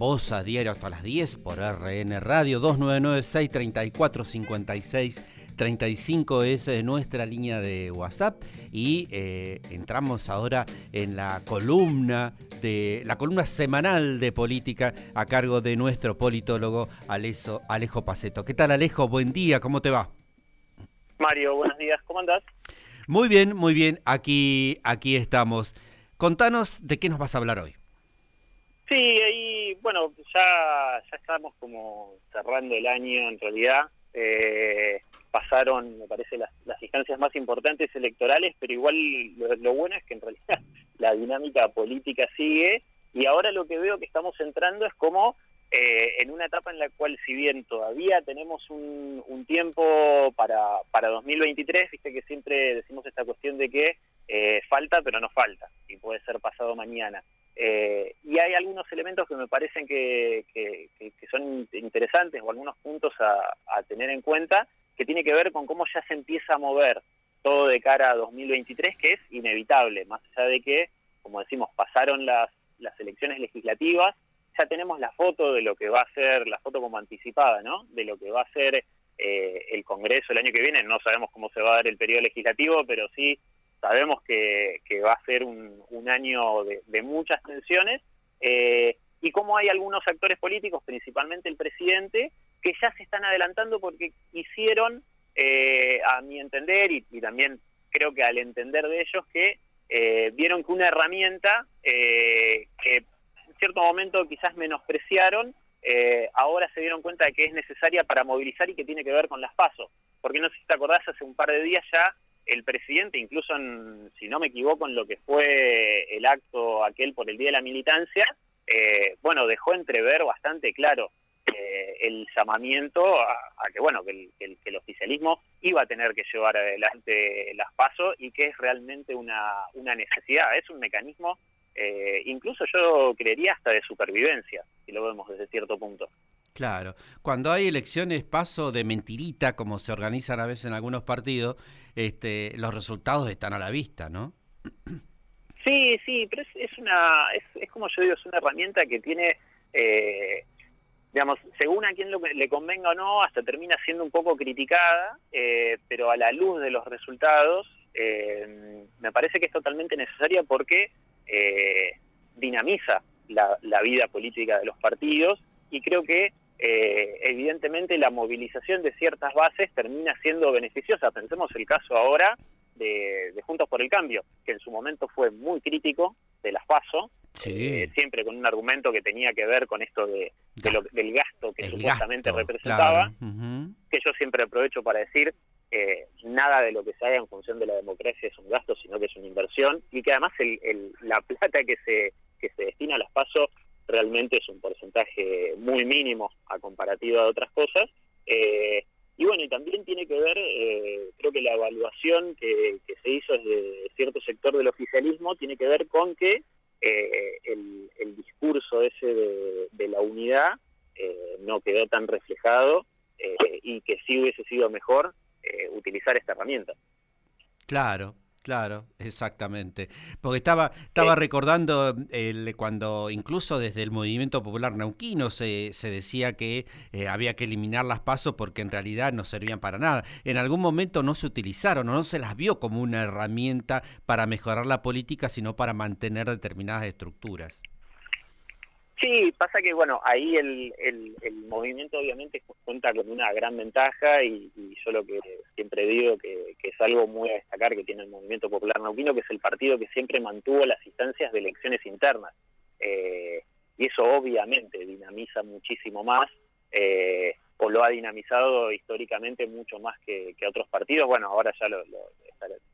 Voz a diario hasta las 10 por RN Radio 2996-3456-35 es eh, nuestra línea de WhatsApp y eh, entramos ahora en la columna de la columna semanal de política a cargo de nuestro politólogo Alejo, Alejo Paceto. ¿Qué tal Alejo? Buen día, ¿cómo te va? Mario, buenos días, ¿cómo andás? Muy bien, muy bien, aquí, aquí estamos. Contanos de qué nos vas a hablar hoy. Sí, ahí, bueno, ya, ya estamos como cerrando el año en realidad. Eh, pasaron, me parece, las, instancias más importantes electorales, pero igual lo, bueno es que en realidad la dinámica política sigue y ahora lo que veo que estamos entrando es como eh, en una etapa en la cual si bien todavía tenemos un, un tiempo para, para 2023, viste que siempre decimos esta cuestión de que eh, falta pero no falta y puede ser pasado mañana. Eh, y hay algunos elementos que me parecen que, son interesantes o algunos puntos a, tener en cuenta que tiene que ver con cómo ya se empieza a mover todo de cara a 2023, que es inevitable, más allá de que, como decimos, pasaron las, las elecciones legislativas, ya tenemos la foto de lo que va a ser, la foto como anticipada, ¿no? De lo que va a ser eh, el Congreso el año que viene, no sabemos cómo se va a dar el periodo legislativo, pero sí sabemos que, va a ser un, año de, muchas tensiones eh, y cómo hay algunos actores políticos, principalmente el presidente, que ya se están adelantando porque hicieron, eh, a mi entender, y, también creo que al entender de ellos, que eh, vieron que una herramienta que en cierto momento quizás menospreciaron, ahora se dieron cuenta de que es necesaria para movilizar y que tiene que ver con las pasos. Porque no sé si te acordás, hace un par de días ya el presidente, incluso si no me equivoco en lo que fue el acto aquel por el Día de la Militancia, eh, bueno, dejó entrever bastante claro eh, el llamamiento a, que, bueno, que el, oficialismo iba a tener que llevar adelante las pasos y que es realmente una, necesidad, es un mecanismo, eh, incluso yo creería hasta de supervivencia, si lo vemos desde cierto punto. Claro, cuando hay elecciones paso de mentirita, como se organizan a veces en algunos partidos, este, los resultados están a la vista, ¿no? Sí, sí, pero es, una, es, como yo digo, es una herramienta que tiene, eh, digamos, según a quien le convenga o no, hasta termina siendo un poco criticada, eh, pero a la luz de los resultados, eh, me parece que es totalmente necesaria porque dinamiza la, la vida política de los partidos y creo que eh, evidentemente la movilización de ciertas bases termina siendo beneficiosa. Pensemos el caso ahora de, Juntos por el Cambio, que en su momento fue muy crítico de las PASO, eh, siempre con un argumento que tenía que ver con esto de, del gasto que supuestamente representaba, que yo siempre aprovecho para decir, eh, nada de lo que se haga en función de la democracia es un gasto, sino que es una inversión, y que además la plata que se, que se destina a las PASO realmente es un porcentaje muy mínimo a comparativo de otras cosas. Eh, y bueno, también tiene que ver, eh, creo que la evaluación que, se hizo desde cierto sector del oficialismo tiene que ver con que eh, el, discurso ese de, la unidad no quedó tan reflejado y que sí hubiese sido mejor utilizar esta herramienta. Claro, Claro, exactamente. Porque estaba, estaba recordando el, cuando incluso desde el movimiento popular neuquino se, se decía que eh, había que eliminar las pasos porque en realidad no servían para nada. En algún momento no se utilizaron o no se las vio como una herramienta para mejorar la política, sino para mantener determinadas estructuras. Sí, pasa que bueno, ahí el, movimiento obviamente cuenta con una gran ventaja y, yo lo que siempre digo que, es algo muy a destacar que tiene el movimiento popular nauquino, que es el partido que siempre mantuvo las instancias de elecciones internas. Eh, y eso obviamente dinamiza muchísimo más, eh, o lo ha dinamizado históricamente mucho más que, otros partidos. Bueno, ahora ya lo,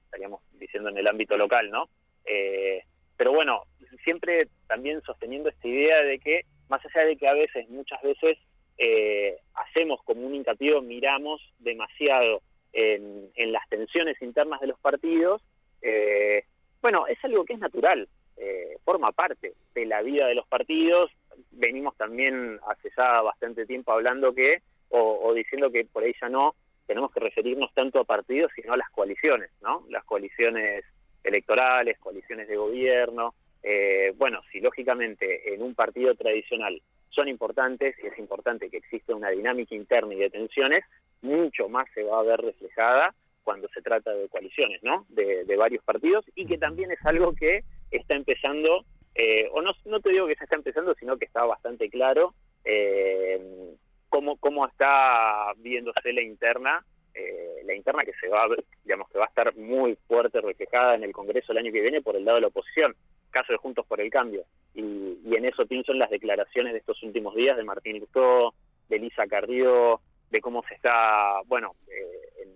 estaríamos diciendo en el ámbito local, ¿no? Eh, pero bueno, siempre también sosteniendo esta idea de que, más allá de que a veces, muchas veces, eh, hacemos como un hincapié, miramos demasiado en, las tensiones internas de los partidos, eh, bueno, es algo que es natural, eh, forma parte de la vida de los partidos, venimos también hace ya bastante tiempo hablando que, o, o diciendo que por ahí ya no, tenemos que referirnos tanto a partidos, sino a las coaliciones, ¿no? Las coaliciones electorales, coaliciones de gobierno. Eh, bueno, si lógicamente en un partido tradicional son importantes y es importante que exista una dinámica interna y de tensiones, mucho más se va a ver reflejada cuando se trata de coaliciones, ¿no? De, varios partidos y que también es algo que está empezando, eh, o no, no te digo que se está empezando, sino que está bastante claro eh, cómo, cómo está viéndose la interna, eh, la interna que se va, digamos, que va a estar muy fuerte reflejada en el Congreso el año que viene por el lado de la oposición, caso de Juntos por el Cambio. Y, en eso pienso en las declaraciones de estos últimos días de Martín Lustó, de Elisa Carrillo, de cómo se está, bueno, eh,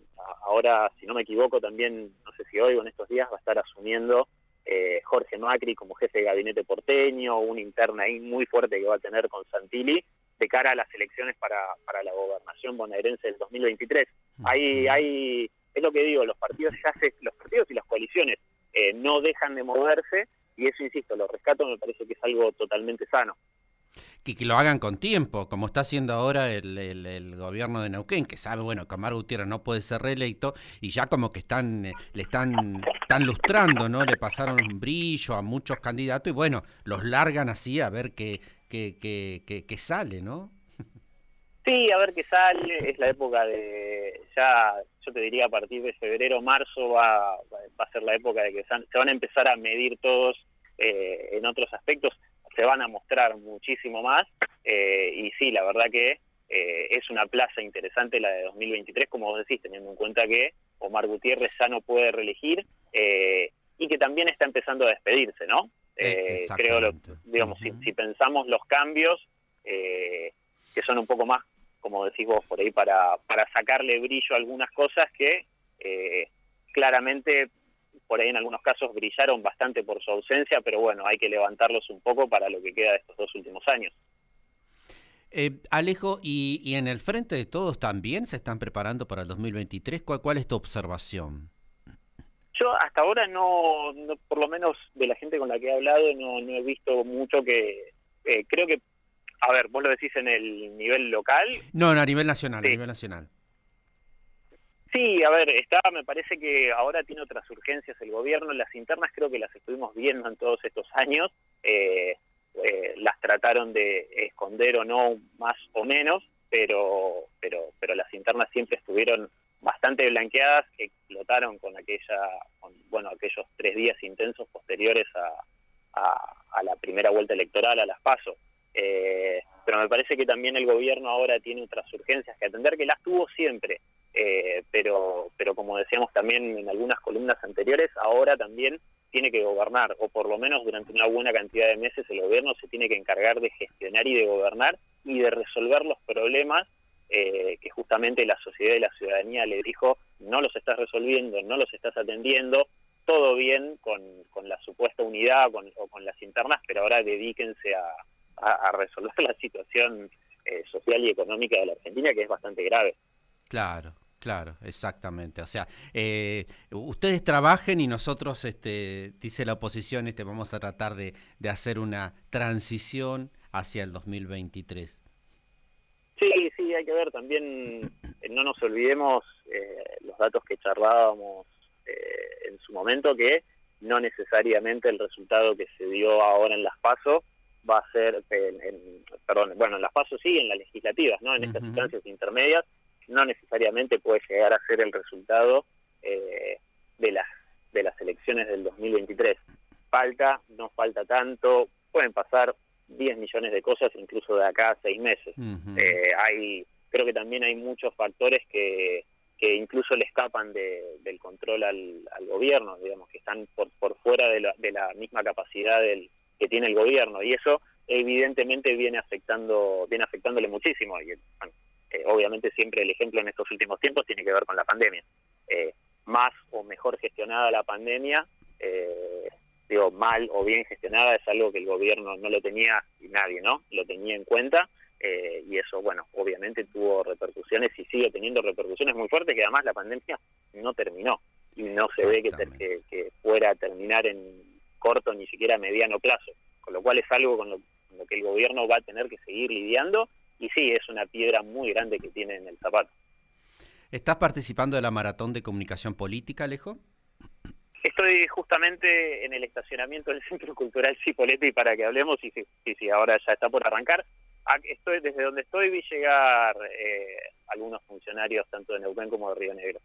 ahora, si no me equivoco, también, no sé si hoy o en estos días, va a estar asumiendo eh, Jorge Macri como jefe de gabinete porteño, una interna ahí muy fuerte que va a tener con Santilli de cara a las elecciones para, para la gobernación bonaerense del 2023. Ahí, hay, es lo que digo, los partidos ya se, los partidos y las coaliciones eh, no dejan de moverse y eso, insisto, lo rescato me parece que es algo totalmente sano. Que, que lo hagan con tiempo, como está haciendo ahora el, gobierno de Neuquén, que sabe, bueno, que Omar Gutiérrez no puede ser reelecto, y ya como que están, eh, le están, están lustrando, ¿no? Le pasaron un brillo a muchos candidatos y bueno, los largan así a ver qué, qué, qué, qué sale, ¿no? Sí, a ver qué sale, es la época de, ya yo te diría a partir de febrero, marzo va, va a ser la época de que se van a empezar a medir todos eh, en otros aspectos, se van a mostrar muchísimo más eh, y sí, la verdad que eh, es una plaza interesante la de 2023, como vos decís, teniendo en cuenta que Omar Gutiérrez ya no puede reelegir y que también está empezando a despedirse, ¿no? creo, digamos, si, pensamos los cambios, que son un poco más, como decís vos, por ahí para, para sacarle brillo a algunas cosas que claramente por ahí en algunos casos brillaron bastante por su ausencia, pero bueno, hay que levantarlos un poco para lo que queda de estos dos últimos años. Eh, Alejo, y, en el frente de todos también se están preparando para el 2023. ¿Cuál, cuál es tu observación? Yo hasta ahora no, por lo menos de la gente con la que he hablado, no, he visto mucho que... Eh, creo que, a ver, vos lo decís en el nivel local. No, no a nivel nacional, a nivel nacional. Sí, a ver, está, me parece que ahora tiene otras urgencias el gobierno, las internas creo que las estuvimos viendo en todos estos años, eh, eh, las trataron de esconder o no, más o menos, pero, pero, pero las internas siempre estuvieron bastante blanqueadas, explotaron con bueno, aquellos tres días intensos posteriores a, a, la primera vuelta electoral, a las PASO. Eh, pero me parece que también el gobierno ahora tiene otras urgencias que atender, que las tuvo siempre, eh, pero, pero como decíamos también en algunas columnas anteriores, ahora también tiene que gobernar, o por lo menos durante una buena cantidad de meses el gobierno se tiene que encargar de gestionar y de gobernar y de resolver los problemas eh, que justamente la sociedad y la ciudadanía le dijo, no los estás resolviendo, no los estás atendiendo, todo bien con, la supuesta unidad o con las internas, pero ahora dedíquense a, resolver la situación eh, social y económica de la Argentina, que es bastante grave. Claro, claro, exactamente. O sea, eh, ustedes trabajen y nosotros, este, dice la oposición, este, vamos a tratar de, hacer una transición hacia el 2023. Sí, sí, hay que ver también, eh, no nos olvidemos eh, los datos que charlábamos en su momento, que no necesariamente el resultado que se dio ahora en las PASO va a ser, en, perdón, bueno, en las PASO sí, en las legislativas, ¿no? En estas instancias intermedias no necesariamente puede llegar a ser el resultado eh, de, las, de las elecciones del 2023. Falta, no falta tanto, pueden pasar 10 millones de cosas incluso de acá a seis meses. Eh, hay, creo que también hay muchos factores que, que incluso le escapan del control al, gobierno, digamos, que están por, por fuera de la, de la misma capacidad del, que tiene el gobierno, y eso evidentemente viene afectando, viene afectándole muchísimo. Y, eh, obviamente siempre el ejemplo en estos últimos tiempos tiene que ver con la pandemia. Eh, más o mejor gestionada la pandemia, eh, digo, mal o bien gestionada es algo que el gobierno no lo tenía y nadie, ¿no? Lo tenía en cuenta y eso, bueno, obviamente tuvo repercusiones y sigue teniendo repercusiones muy fuertes que además la pandemia no terminó y no se ve que, que, que fuera a terminar en corto ni siquiera mediano plazo, con lo cual es algo con lo que el gobierno va a tener que seguir lidiando y sí, es una piedra muy grande que tiene en el zapato. ¿Estás participando de la maratón de comunicación política, Alejo? Estoy justamente en el estacionamiento del Centro Cultural Cipolletti para que hablemos y si, ahora ya está por arrancar. estoy, desde donde estoy vi llegar eh, algunos funcionarios tanto de Neuquén como de Río Negro.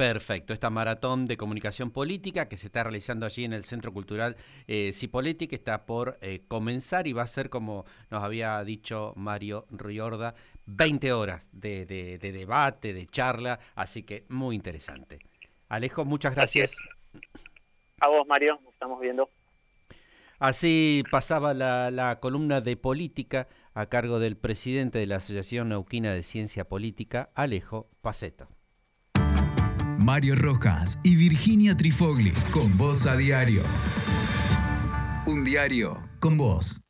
Perfecto, esta maratón de comunicación política que se está realizando allí en el Centro Cultural eh, Cipolletti, que está por eh, comenzar y va a ser, como nos había dicho Mario Riorda, 20 horas de, debate, de charla, así que muy interesante. Alejo, muchas gracias. A vos, Mario, estamos viendo. Así pasaba la, la columna de política a cargo del presidente de la Asociación Neuquina de Ciencia Política, Alejo Paceto. Mario Rojas y Virginia Trifogli con voz a diario. Un diario con voz.